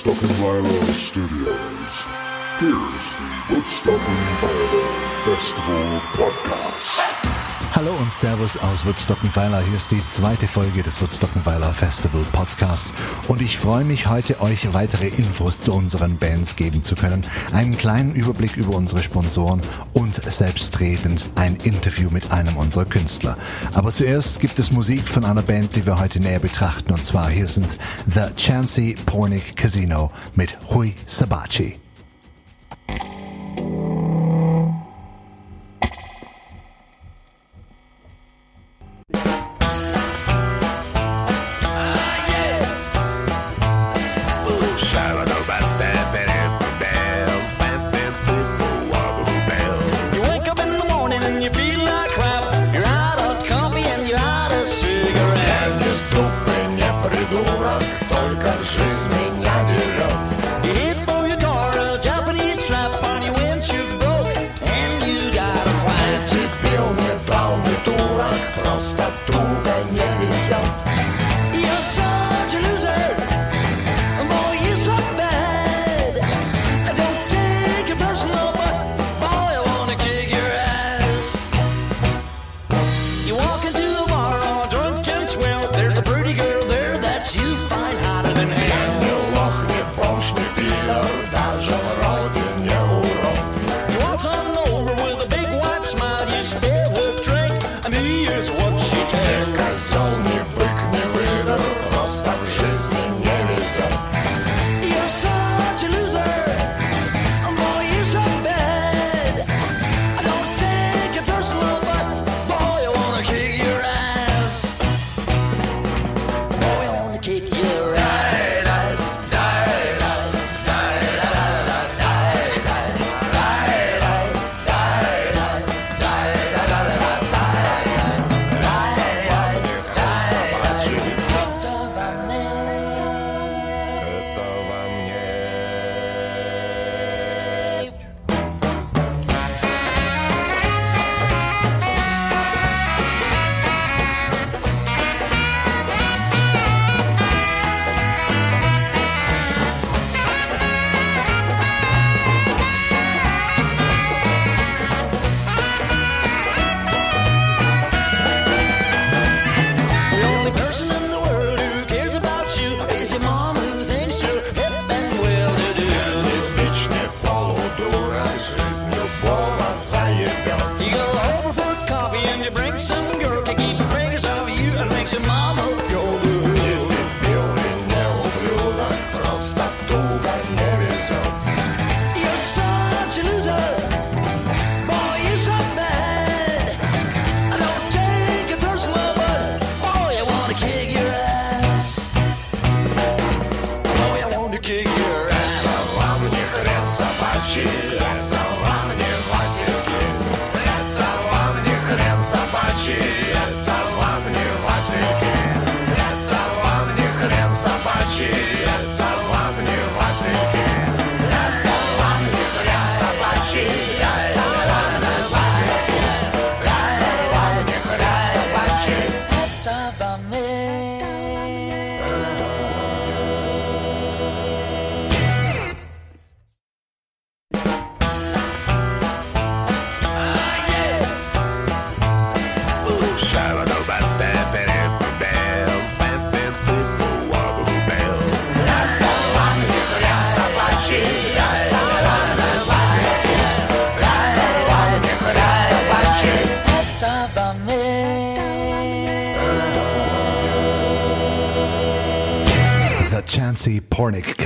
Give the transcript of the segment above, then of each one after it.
Woodstock Studios. Here's the Woodstock Festival Podcast. Hallo und Servus aus Woodstockenweiler. Hier ist die zweite Folge des Woodstockenweiler Festival Podcast. Und ich freue mich heute, euch weitere Infos zu unseren Bands geben zu können, einen kleinen Überblick über unsere Sponsoren und selbstredend ein Interview mit einem unserer Künstler. Aber zuerst gibt es Musik von einer Band, die wir heute näher betrachten. Und zwar hier sind The Chancy Pornic Casino mit Hui Sabachi.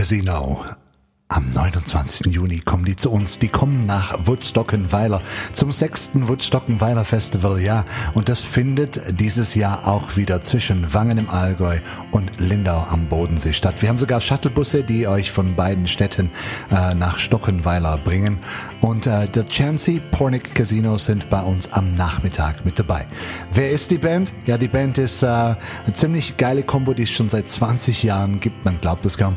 Essinau 21. Juni kommen die zu uns. Die kommen nach Woodstockenweiler zum sechsten Woodstockenweiler Festival. Ja, und das findet dieses Jahr auch wieder zwischen Wangen im Allgäu und Lindau am Bodensee statt. Wir haben sogar Shuttlebusse, die euch von beiden Städten äh, nach Stockenweiler bringen. Und äh, der Chancy Pornick Casino sind bei uns am Nachmittag mit dabei. Wer ist die Band? Ja, die Band ist äh, eine ziemlich geile Combo, die es schon seit 20 Jahren gibt. Man glaubt es kaum.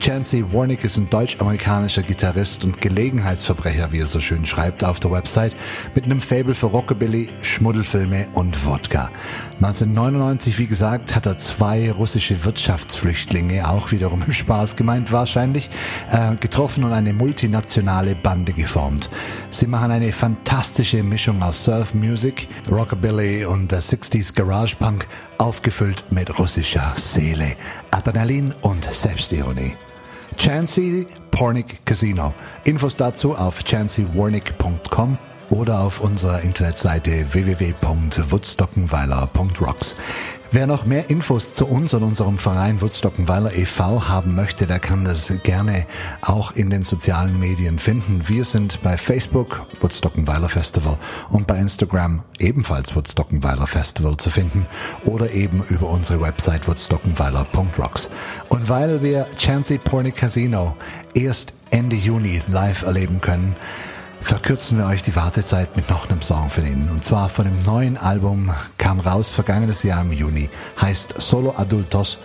Chancy Warnick ist ein deutsch-amerikanischer deutsch-amerikanischer Gitarrist und Gelegenheitsverbrecher, wie er so schön schreibt auf der Website, mit einem Fable für Rockabilly, Schmuddelfilme und Wodka. 1999, wie gesagt, hat er zwei russische Wirtschaftsflüchtlinge, auch wiederum im Spaß gemeint wahrscheinlich, äh, getroffen und eine multinationale Bande geformt. Sie machen eine fantastische Mischung aus Surf Music, Rockabilly und äh, 60s Garage Punk, aufgefüllt mit russischer Seele, Adrenalin und Selbstironie. Chancy Pornick Casino. Infos dazu auf chancywarnick.com oder auf unserer Internetseite www.woodstockenweiler.rocks. Wer noch mehr Infos zu uns und unserem Verein Woodstockenweiler e.V. haben möchte, der kann das gerne auch in den sozialen Medien finden. Wir sind bei Facebook Woodstockenweiler Festival und bei Instagram ebenfalls Woodstockenweiler Festival zu finden oder eben über unsere Website woodstockenweiler.rocks. Und weil wir Chancy Pornic Casino erst Ende Juni live erleben können, verkürzen wir euch die Wartezeit mit noch einem Song von ihnen. Und zwar von dem neuen Album, kam raus vergangenes Jahr im Juni, heißt Solo Adultos.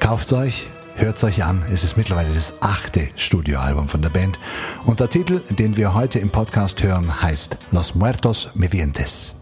Kauft's euch, hört's euch an. Es ist mittlerweile das achte Studioalbum von der Band. Und der Titel, den wir heute im Podcast hören, heißt Los Muertos Vivientes.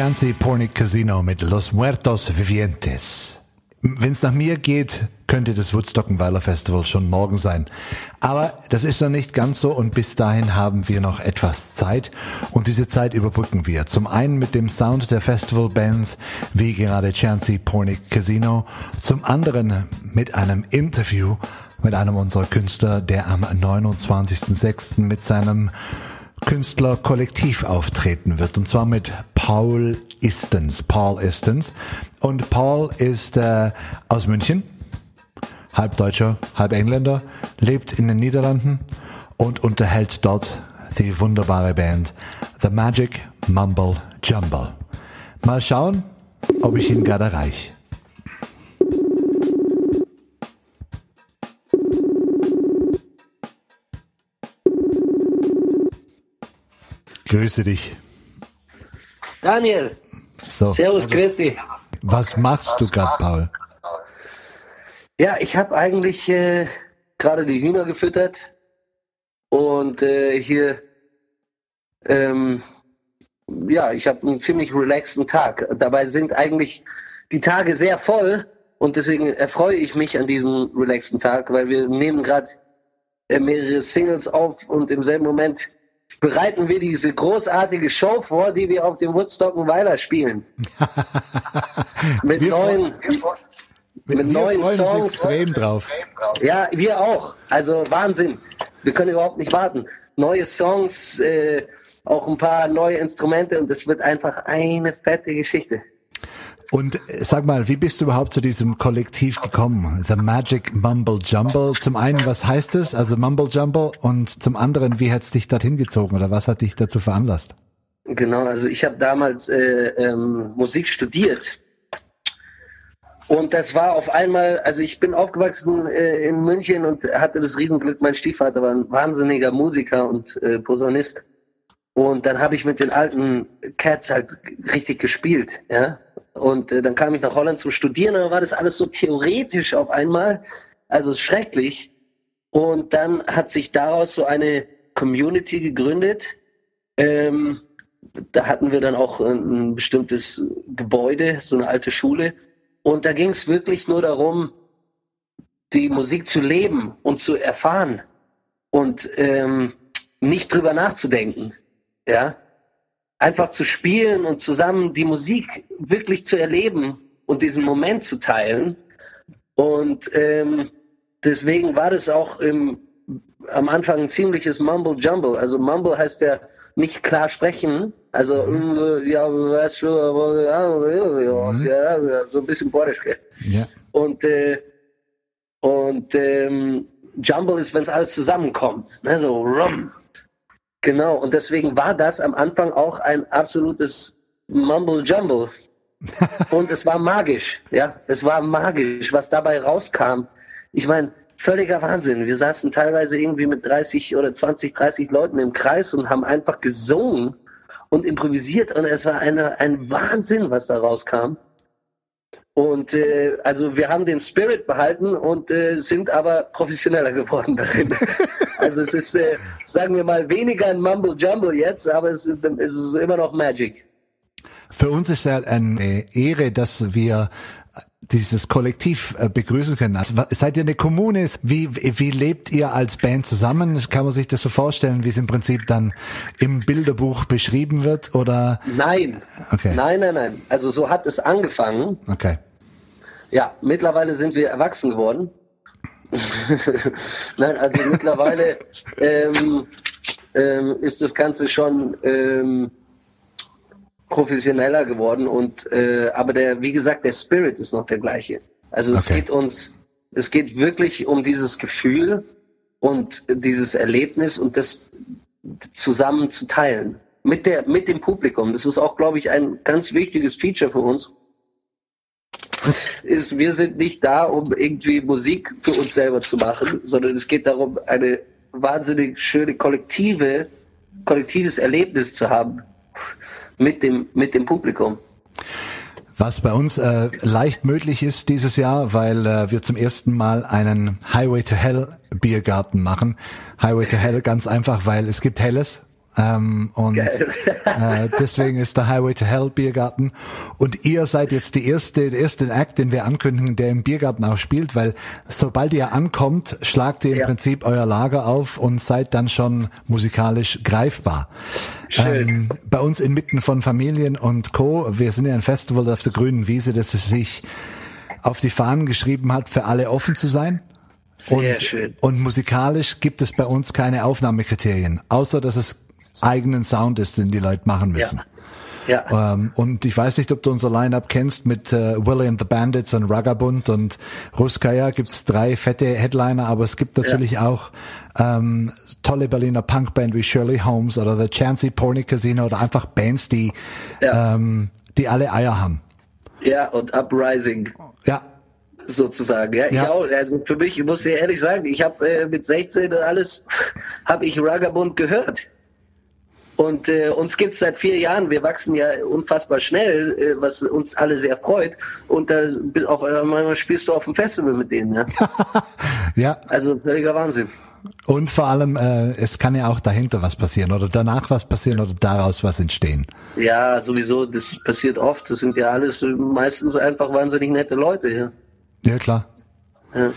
Chancy Pornic Casino mit Los Muertos Vivientes. Wenn es nach mir geht, könnte das Woodstockenweiler Festival schon morgen sein. Aber das ist noch nicht ganz so und bis dahin haben wir noch etwas Zeit und diese Zeit überbrücken wir. Zum einen mit dem Sound der Festivalbands, wie gerade Chancy Pornic Casino, zum anderen mit einem Interview mit einem unserer Künstler, der am 29.06. mit seinem Künstlerkollektiv auftreten wird. Und zwar mit Paul Istens. Paul Istens. Und Paul ist äh, aus München, halb Deutscher, halb Engländer, lebt in den Niederlanden und unterhält dort die wunderbare Band The Magic Mumble Jumble. Mal schauen, ob ich ihn gerade erreiche. Grüße dich. Daniel. So. Servus, also, dich. Was machst du gerade, Paul? Ja, ich habe eigentlich äh, gerade die Hühner gefüttert und äh, hier ähm, ja, ich habe einen ziemlich relaxten Tag. Dabei sind eigentlich die Tage sehr voll und deswegen erfreue ich mich an diesem relaxten Tag, weil wir nehmen gerade äh, mehrere Singles auf und im selben Moment bereiten wir diese großartige Show vor, die wir auf dem Woodstock Weiler spielen. mit wir neuen, mit, mit neuen Songs. extrem drauf. Ja, wir auch. Also Wahnsinn. Wir können überhaupt nicht warten. Neue Songs, äh, auch ein paar neue Instrumente und es wird einfach eine fette Geschichte. Und äh, sag mal, wie bist du überhaupt zu diesem Kollektiv gekommen? The Magic Mumble Jumble. Zum einen, was heißt es, also Mumble Jumble? Und zum anderen, wie hat es dich dorthin gezogen oder was hat dich dazu veranlasst? Genau, also ich habe damals äh, ähm, Musik studiert. Und das war auf einmal, also ich bin aufgewachsen äh, in München und hatte das Riesenglück, mein Stiefvater war ein wahnsinniger Musiker und äh, Posaunist. Und dann habe ich mit den alten Cats halt richtig gespielt, ja. Und äh, dann kam ich nach Holland zum Studieren und dann war das alles so theoretisch auf einmal, also schrecklich. Und dann hat sich daraus so eine Community gegründet. Ähm, da hatten wir dann auch ein, ein bestimmtes Gebäude, so eine alte Schule. Und da ging es wirklich nur darum, die Musik zu leben und zu erfahren und ähm, nicht drüber nachzudenken. Ja, einfach zu spielen und zusammen die Musik wirklich zu erleben und diesen Moment zu teilen. Und ähm, deswegen war das auch im, am Anfang ein ziemliches Mumble Jumble. Also Mumble heißt ja nicht klar sprechen. Also mhm. ja, weißt du, ja, so ein bisschen borisch. Ja. Und äh, und ähm, Jumble ist, wenn es alles zusammenkommt, ne, so rum, Genau, und deswegen war das am Anfang auch ein absolutes Mumble Jumble. und es war magisch, ja, es war magisch, was dabei rauskam. Ich meine, völliger Wahnsinn. Wir saßen teilweise irgendwie mit 30 oder 20, 30 Leuten im Kreis und haben einfach gesungen und improvisiert und es war eine, ein Wahnsinn, was da rauskam. Und äh, also wir haben den Spirit behalten und äh, sind aber professioneller geworden darin. also es ist, äh, sagen wir mal, weniger ein Mumble Jumble jetzt, aber es, es ist immer noch Magic. Für uns ist es eine Ehre, dass wir dieses Kollektiv äh, begrüßen können. Also seid ihr eine Kommune? Wie, wie lebt ihr als Band zusammen? Kann man sich das so vorstellen, wie es im Prinzip dann im Bilderbuch beschrieben wird? Oder? Nein. Okay. Nein, nein, nein. Also so hat es angefangen. Okay. Ja, mittlerweile sind wir erwachsen geworden. nein, also mittlerweile ähm, ähm, ist das Ganze schon ähm, professioneller geworden und äh, aber der, wie gesagt, der Spirit ist noch der gleiche. Also es okay. geht uns, es geht wirklich um dieses Gefühl und dieses Erlebnis und das zusammen zu teilen mit der mit dem Publikum. Das ist auch, glaube ich, ein ganz wichtiges Feature für uns. Ist, wir sind nicht da, um irgendwie Musik für uns selber zu machen, sondern es geht darum, eine wahnsinnig schöne kollektive, kollektives Erlebnis zu haben mit dem, mit dem Publikum. Was bei uns äh, leicht möglich ist dieses Jahr, weil äh, wir zum ersten Mal einen Highway to Hell Biergarten machen. Highway to Hell ganz einfach, weil es gibt Helles ähm, und äh, deswegen ist der Highway to Hell Biergarten. Und ihr seid jetzt die erste, der erste Act, den wir ankündigen, der im Biergarten auch spielt, weil sobald ihr ankommt, schlagt ihr im ja. Prinzip euer Lager auf und seid dann schon musikalisch greifbar. Ähm, bei uns inmitten von Familien und Co. Wir sind ja ein Festival auf der grünen Wiese, das sich auf die Fahnen geschrieben hat, für alle offen zu sein. Sehr und, schön. Und musikalisch gibt es bei uns keine Aufnahmekriterien, außer dass es eigenen Sound ist, den die Leute machen müssen. Ja. Ja. Ähm, und ich weiß nicht, ob du unser Line-Up kennst mit äh, Willie and the Bandits und Ragabund und Ruskaya gibt's drei fette Headliner, aber es gibt natürlich ja. auch ähm, tolle Berliner Punkband wie Shirley Holmes oder The Chancy Pony Casino oder einfach Bands, die ja. ähm, die alle Eier haben. Ja, und Uprising. Ja. Sozusagen, ja. ja. Ich auch, also für mich, ich muss dir ehrlich sagen, ich habe äh, mit 16 und alles, habe ich Ragabund gehört. Und äh, uns gibt es seit vier Jahren. Wir wachsen ja unfassbar schnell, äh, was uns alle sehr freut. Und da auf einmal spielst du auf dem Festival mit denen. Ja, ja. Also völliger Wahnsinn. Und vor allem, äh, es kann ja auch dahinter was passieren oder danach was passieren oder daraus was entstehen. Ja, sowieso, das passiert oft. Das sind ja alles meistens einfach wahnsinnig nette Leute. Ja, ja klar. Ja.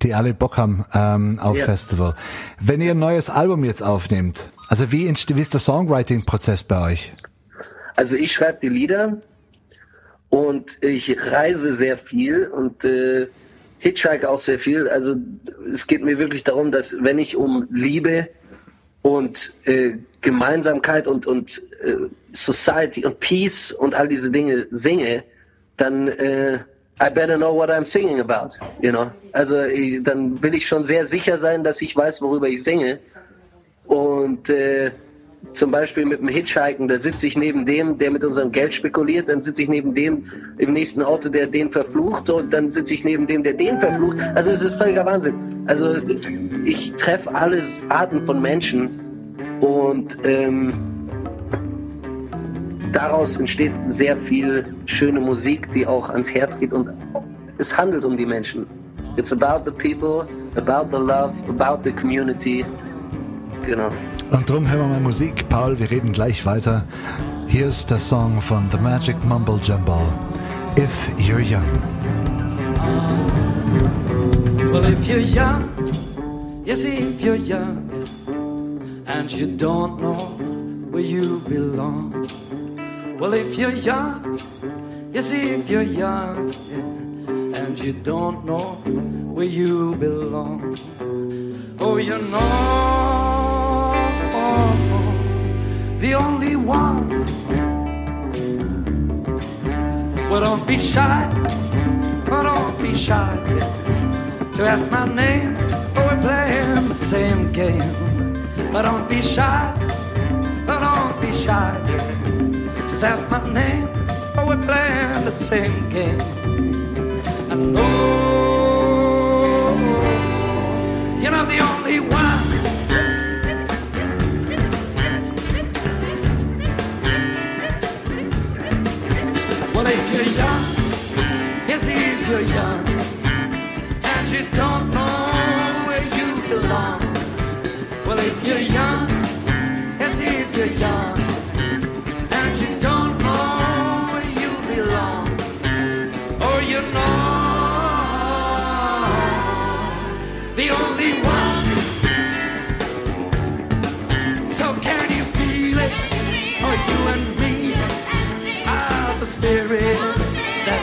Die alle Bock haben ähm, auf ja. Festival. Wenn ihr ein neues Album jetzt aufnehmt, also wie, wie ist der Songwriting-Prozess bei euch? Also ich schreibe die Lieder und ich reise sehr viel und äh, hitchhike auch sehr viel. Also es geht mir wirklich darum, dass wenn ich um Liebe und äh, Gemeinsamkeit und, und äh, Society und Peace und all diese Dinge singe, dann äh, I better know what I'm singing about, you know. Also ich, dann will ich schon sehr sicher sein, dass ich weiß, worüber ich singe und äh, zum Beispiel mit dem Hitchhiken, da sitze ich neben dem, der mit unserem Geld spekuliert, dann sitze ich neben dem im nächsten Auto, der den verflucht und dann sitze ich neben dem, der den verflucht. Also es ist völliger Wahnsinn. Also ich treffe alles Arten von Menschen und ähm, daraus entsteht sehr viel schöne Musik, die auch ans Herz geht und es handelt um die Menschen. It's about the people, about the love, about the community. Genau. Und drum hören wir mal Musik. Paul, wir reden gleich weiter. Hier ist der Song von The Magic Mumble Jumble. If You're Young. Well, if you're young, yes, if you're young, and you don't know where you belong. Well, if you're young, yes, if you're young, and you don't know where you belong. Oh, you know the only one. Well, don't be shy, oh, don't be shy to ask my name. Oh, we're playing the same game. But don't be shy, oh, don't be shy. Just ask my name. Oh, we're playing the same game. I know oh, you're not the only one. You're young,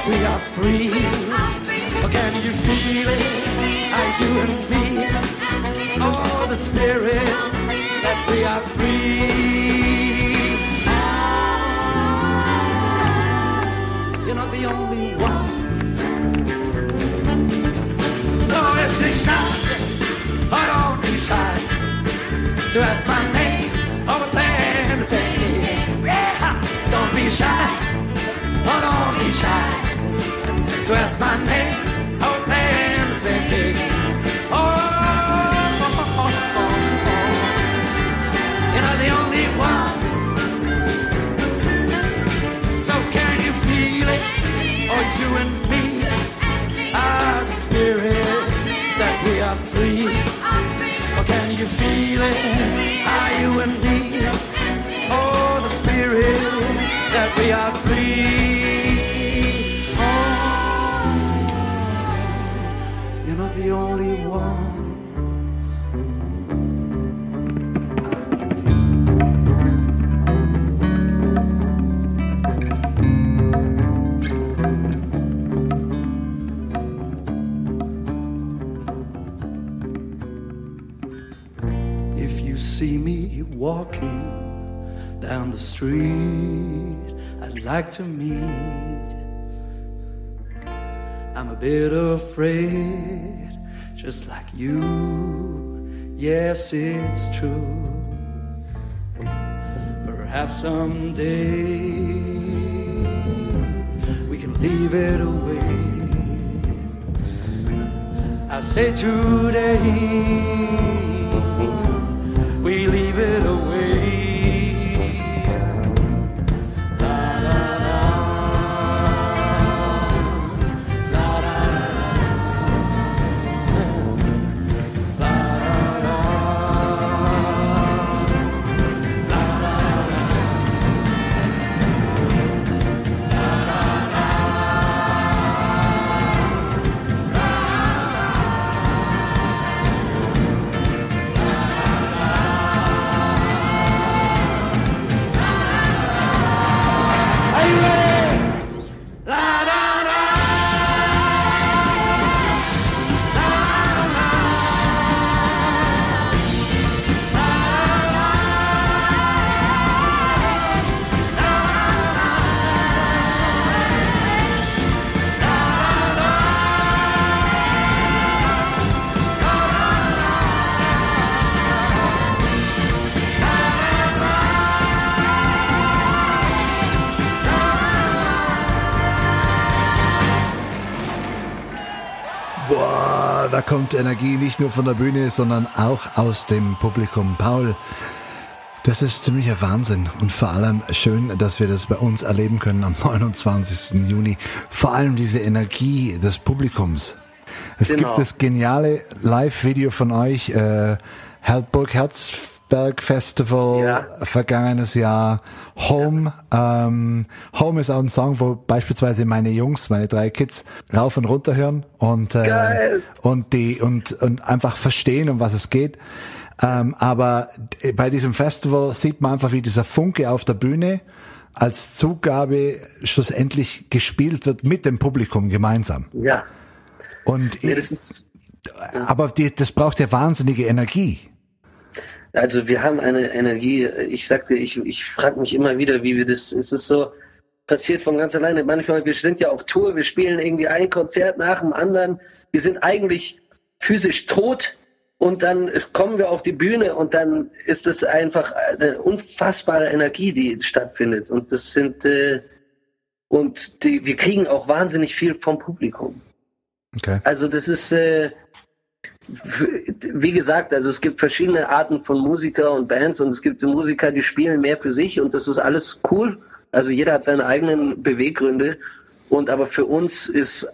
we are free. Oh, can you feel it? Are you and me? Oh, the spirit that we are free. You're not the only one. No, if they shout, I don't decide to ask my name over there and say, yeah, don't be shy but don't be shy dress my name street, I'd like to meet. I'm a bit afraid just like you. Yes, it's true. Perhaps someday we can leave it away. I say today we leave it away. Kommt Energie nicht nur von der Bühne, sondern auch aus dem Publikum. Paul, das ist ziemlicher Wahnsinn und vor allem schön, dass wir das bei uns erleben können am 29. Juni. Vor allem diese Energie des Publikums. Es Genau. gibt das geniale Live-Video von euch, äh, Burg Herzberg Festival, Ja. vergangenes Jahr, Home. Ähm, Home ist auch ein Song, wo beispielsweise meine Jungs, meine drei Kids, rauf und runter hören und, äh, Geil. und die und, und einfach verstehen, um was es geht. Ähm, aber bei diesem Festival sieht man einfach, wie dieser Funke auf der Bühne als Zugabe schlussendlich gespielt wird mit dem Publikum gemeinsam. Ja, Und ja das ist, aber die, das braucht ja wahnsinnige Energie. Also wir haben eine Energie, ich sagte, ich, ich frage mich immer wieder, wie wir das, es ist so, passiert von ganz alleine. Manchmal, wir sind ja auf Tour, wir spielen irgendwie ein Konzert nach dem anderen, wir sind eigentlich physisch tot und dann kommen wir auf die Bühne und dann ist es einfach eine unfassbare Energie, die stattfindet. Und das sind, äh, und die, wir kriegen auch wahnsinnig viel vom Publikum. Okay. Also das ist, äh, wie gesagt, also es gibt verschiedene Arten von Musiker und Bands und es gibt Musiker, die spielen mehr für sich und das ist alles cool. Also jeder hat seine eigenen Beweggründe und aber für uns ist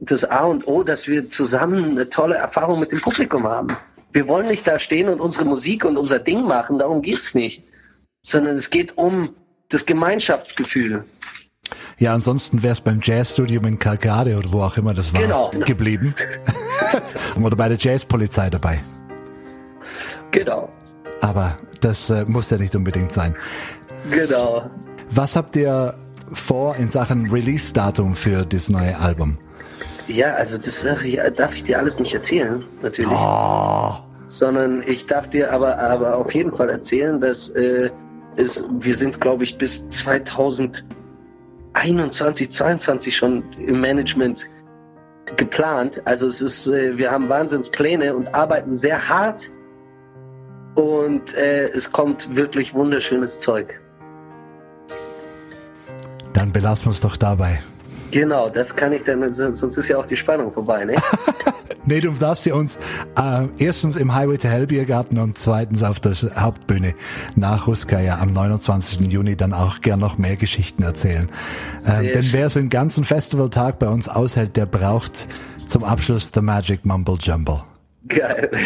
das A und O, dass wir zusammen eine tolle Erfahrung mit dem Publikum haben. Wir wollen nicht da stehen und unsere Musik und unser Ding machen, darum geht's nicht, sondern es geht um das Gemeinschaftsgefühl. Ja, ansonsten wäre es beim Jazzstudium in Calgary oder wo auch immer das war Genau. geblieben. oder bei der Jazzpolizei dabei. Genau, Aber das äh, muss ja nicht unbedingt sein. genau. Was habt ihr vor in Sachen Release-Datum für das neue Album? Ja, also das darf ich dir alles nicht erzählen, natürlich. Oh, Sondern ich darf dir aber, aber auf jeden Fall erzählen, dass äh, es, wir sind, glaube ich, bis 2021, 22 schon im Management geplant. Also es ist, äh, wir haben Wahnsinnspläne und arbeiten sehr hart und äh, es kommt wirklich wunderschönes Zeug. dann belassen wir es doch dabei. Genau, das kann ich dann, sonst sonst ist ja auch die Spannung vorbei, ne? Nee, du darfst dir uns äh, erstens im Highway to Hell Biergarten und zweitens auf der Hauptbühne nach Ruskaya am 29. Juni dann auch gern noch mehr Geschichten erzählen. Sehr denn wer so einen ganzen Festivaltag bei uns aushält, der braucht zum Abschluss The Magic Mumble Jumble. Geil.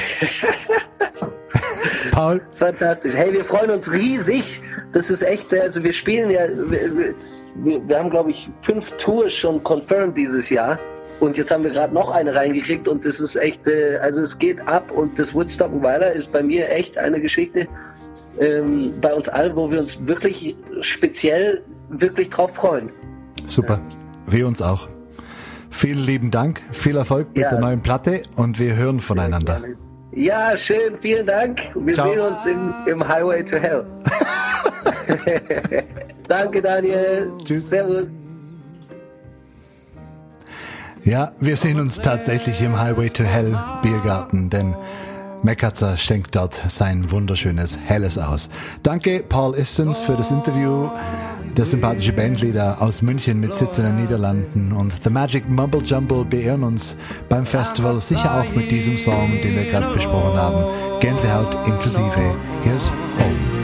Paul, Fantastisch. Hey, wir freuen uns riesig. Das ist echt, also wir spielen ja, wir, wir, wir haben glaube ich fünf Tours schon confirmed dieses Jahr. Und jetzt haben wir gerade noch eine reingekriegt und das ist echt, äh, also es geht ab und das Woodstock Weiler ist bei mir echt eine Geschichte ähm, bei uns allen, wo wir uns wirklich speziell wirklich drauf freuen. super. Wir uns auch. Vielen lieben Dank, viel Erfolg mit Ja. der neuen Platte und wir hören voneinander. Ja, schön, vielen Dank. Wir Ciao. sehen uns im, im Highway to Hell. Danke, Daniel. Tschüss. Servus. Ja, wir sehen uns tatsächlich im Highway to Hell Biergarten, denn Mekatzer schenkt dort sein wunderschönes Helles aus. Danke Paul Istens für das Interview, der sympathische Bandleader aus München mit Sitz in den Niederlanden und The Magic Mumble Jumble beehren uns beim Festival sicher auch mit diesem Song, den wir gerade besprochen haben. Gänsehaut inklusive. Here's. Home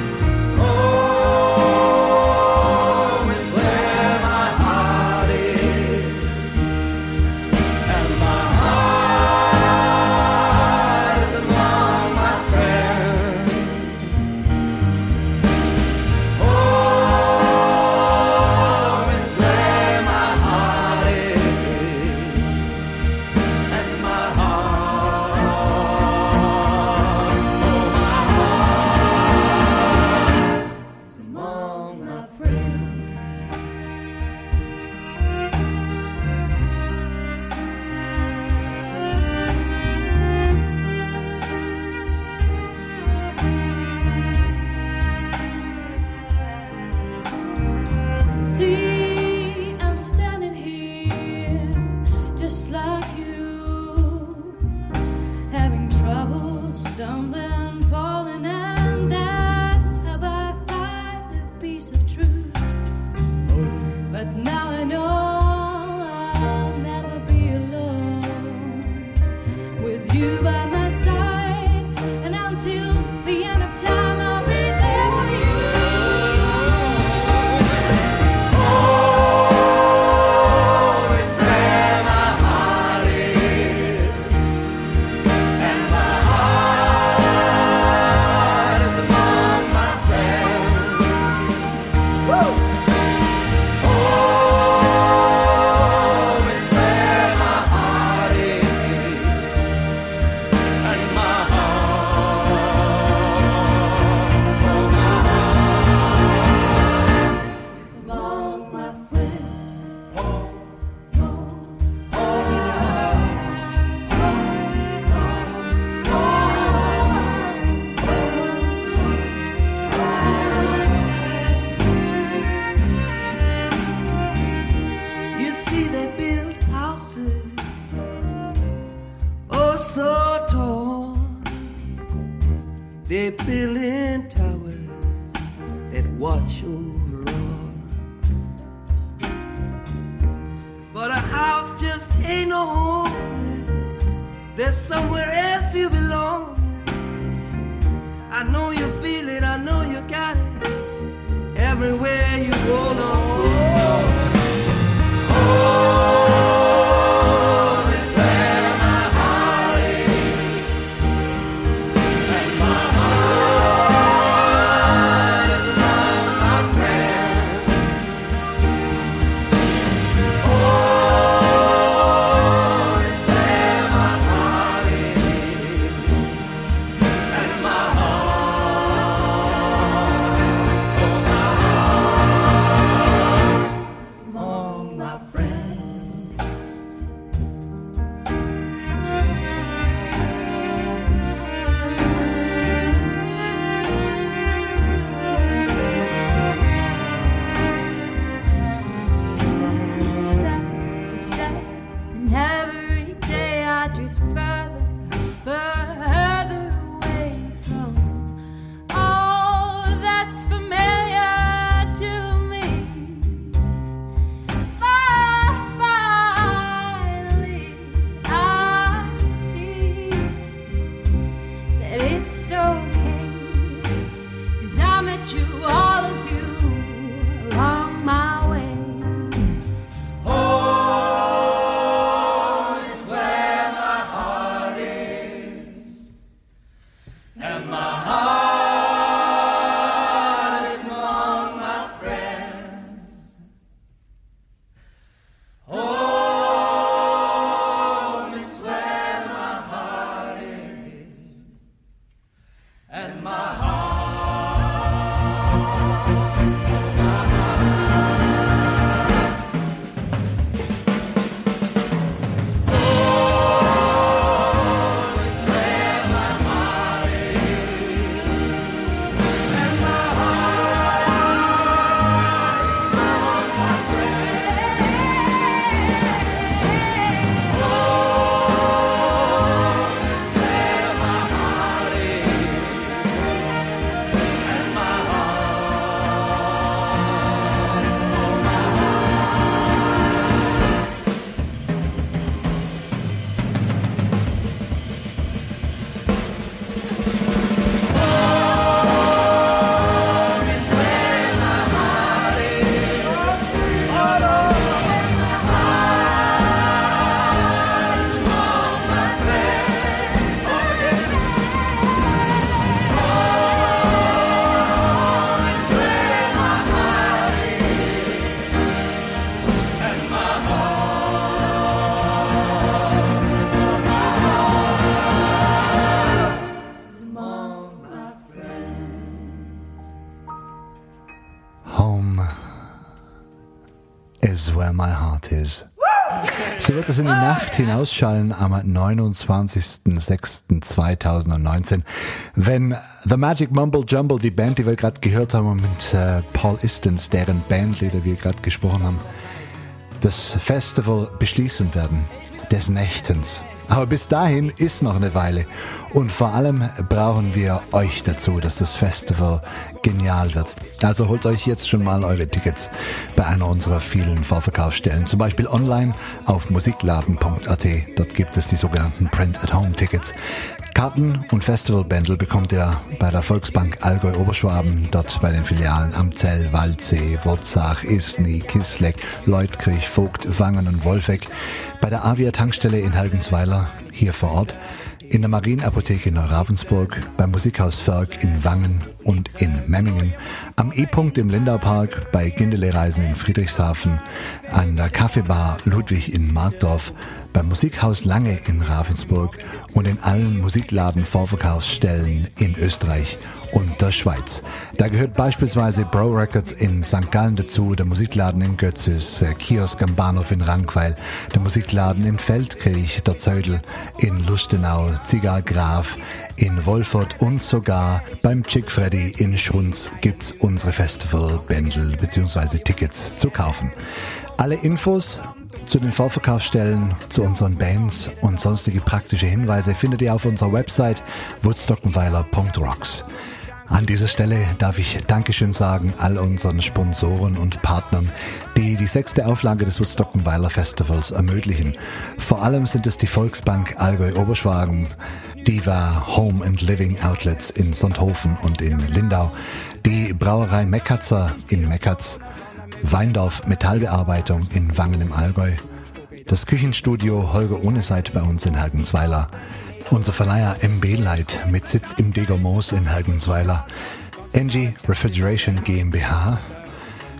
Nacht hinausschallen am 29.06.2019, wenn The Magic Mumble Jumble, die Band, die wir gerade gehört haben, mit äh, Paul Istens, deren Bandleader wir gerade gesprochen haben, das Festival beschließen werden, des Nächtens. Aber bis dahin ist noch eine Weile. Und vor allem brauchen wir euch dazu, dass das Festival genial wird. Also holt euch jetzt schon mal eure Tickets bei einer unserer vielen Vorverkaufsstellen. Zum Beispiel online auf musikladen.at. Dort gibt es die sogenannten Print-at-Home-Tickets. Karten und Festivalbändel bekommt ihr bei der Volksbank Allgäu Oberschwaben, dort bei den Filialen Amzell, Waldsee, Wurzach, Isny, Kisleck, Leutkirch, Vogt, Wangen und Wolfegg, bei der Avia Tankstelle in Helgensweiler, hier vor Ort, in der Marienapotheke in Ravensburg, beim Musikhaus Förg in Wangen und in Memmingen, am E-Punkt im Lindaupark, bei Gindele Reisen in Friedrichshafen, an der Kaffeebar Ludwig in Markdorf, beim Musikhaus Lange in Ravensburg. Und in allen Musikladen-Vorverkaufsstellen in Österreich und der Schweiz. Da gehört beispielsweise Bro Records in St. Gallen dazu, der Musikladen in Götzis, äh, Kiosk am Bahnhof in Rankweil, der Musikladen in Feldkirch, der Zödel in Lustenau, Zigar Graf in Wolfurt und sogar beim Chick Freddy in Schrunz gibt's unsere Festivalbändel bzw. Tickets zu kaufen. Alle Infos zu den Vorverkaufsstellen, zu unseren Bands und sonstige praktische Hinweise findet ihr auf unserer Website woodstockenweiler.rocks. An dieser Stelle darf ich Dankeschön sagen all unseren Sponsoren und Partnern, die die sechste Auflage des Woodstockenweiler Festivals ermöglichen. Vor allem sind es die Volksbank Allgäu Oberschwagen, Diva Home and Living Outlets in Sonthofen und in Lindau, die Brauerei Meckatzer in Meckatz, Weindorf Metallbearbeitung in Wangen im Allgäu, das Küchenstudio Holger Ohneseit bei uns in Hergensweiler, unser Verleiher MB Light mit Sitz im Degermoos in Hergensweiler, NG Refrigeration GmbH,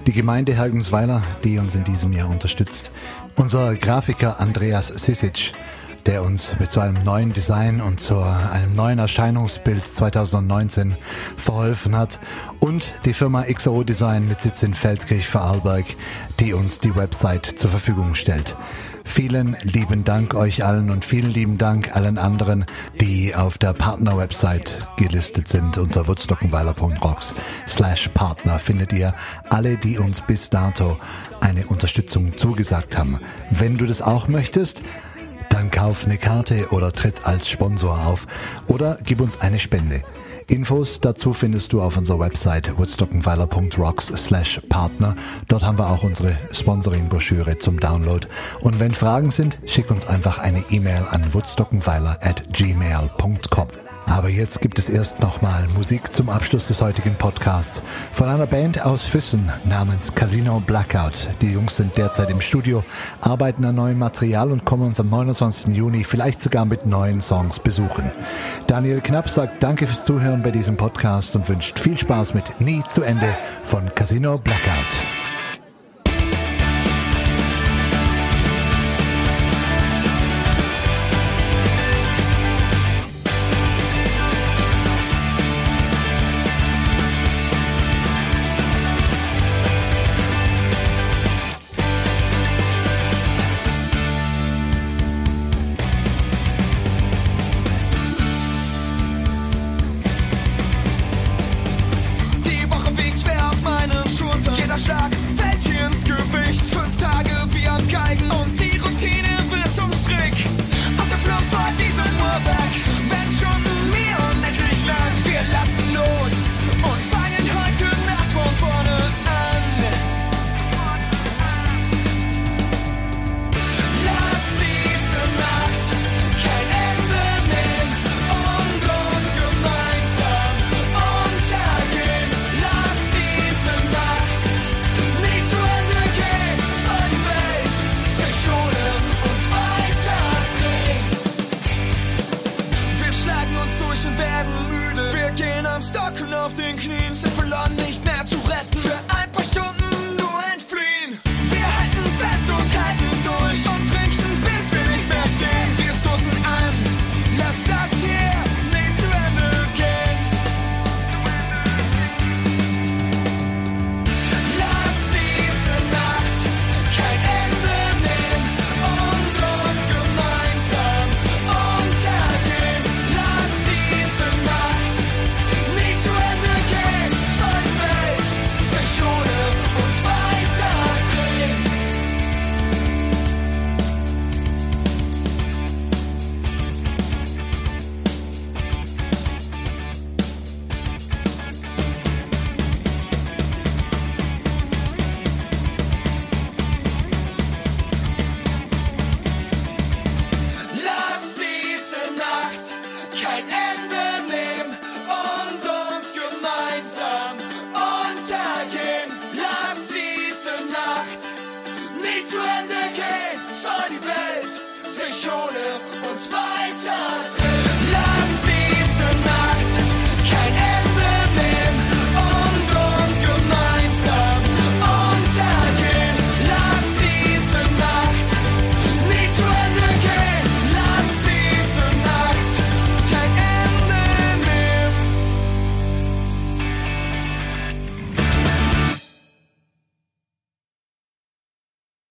die Gemeinde Hergensweiler, die uns in diesem Jahr unterstützt, unser Grafiker Andreas Sisic, der uns mit so einem neuen Design und zu einem neuen Erscheinungsbild 2019 verholfen hat. Und die Firma XO Design mit Sitz in Feldkirch Vorarlberg, die uns die Website zur Verfügung stellt. Vielen lieben Dank euch allen und vielen lieben Dank allen anderen, die auf der Partner-Website gelistet sind. Unter wurzstockenweiler.rocks slash Partner findet ihr alle, die uns bis dato eine Unterstützung zugesagt haben. Wenn du das auch möchtest, dann kauf eine Karte oder tritt als Sponsor auf oder gib uns eine Spende. Infos dazu findest du auf unserer Website woodstockenweiler.rocks slash Partner. Dort haben wir auch unsere Sponsoring-Broschüre zum Download. Und wenn Fragen sind, schick uns einfach eine E-Mail an woodstockenweiler at gmail.com. Aber jetzt gibt es erst nochmal Musik zum Abschluss des heutigen Podcasts von einer Band aus Füssen namens Casino Blackout. Die Jungs sind derzeit im Studio, arbeiten an neuem Material und kommen uns am 29. Juni vielleicht sogar mit neuen Songs besuchen. Daniel Knapp sagt Danke fürs Zuhören bei diesem Podcast und wünscht viel Spaß mit Nie zu Ende von Casino Blackout.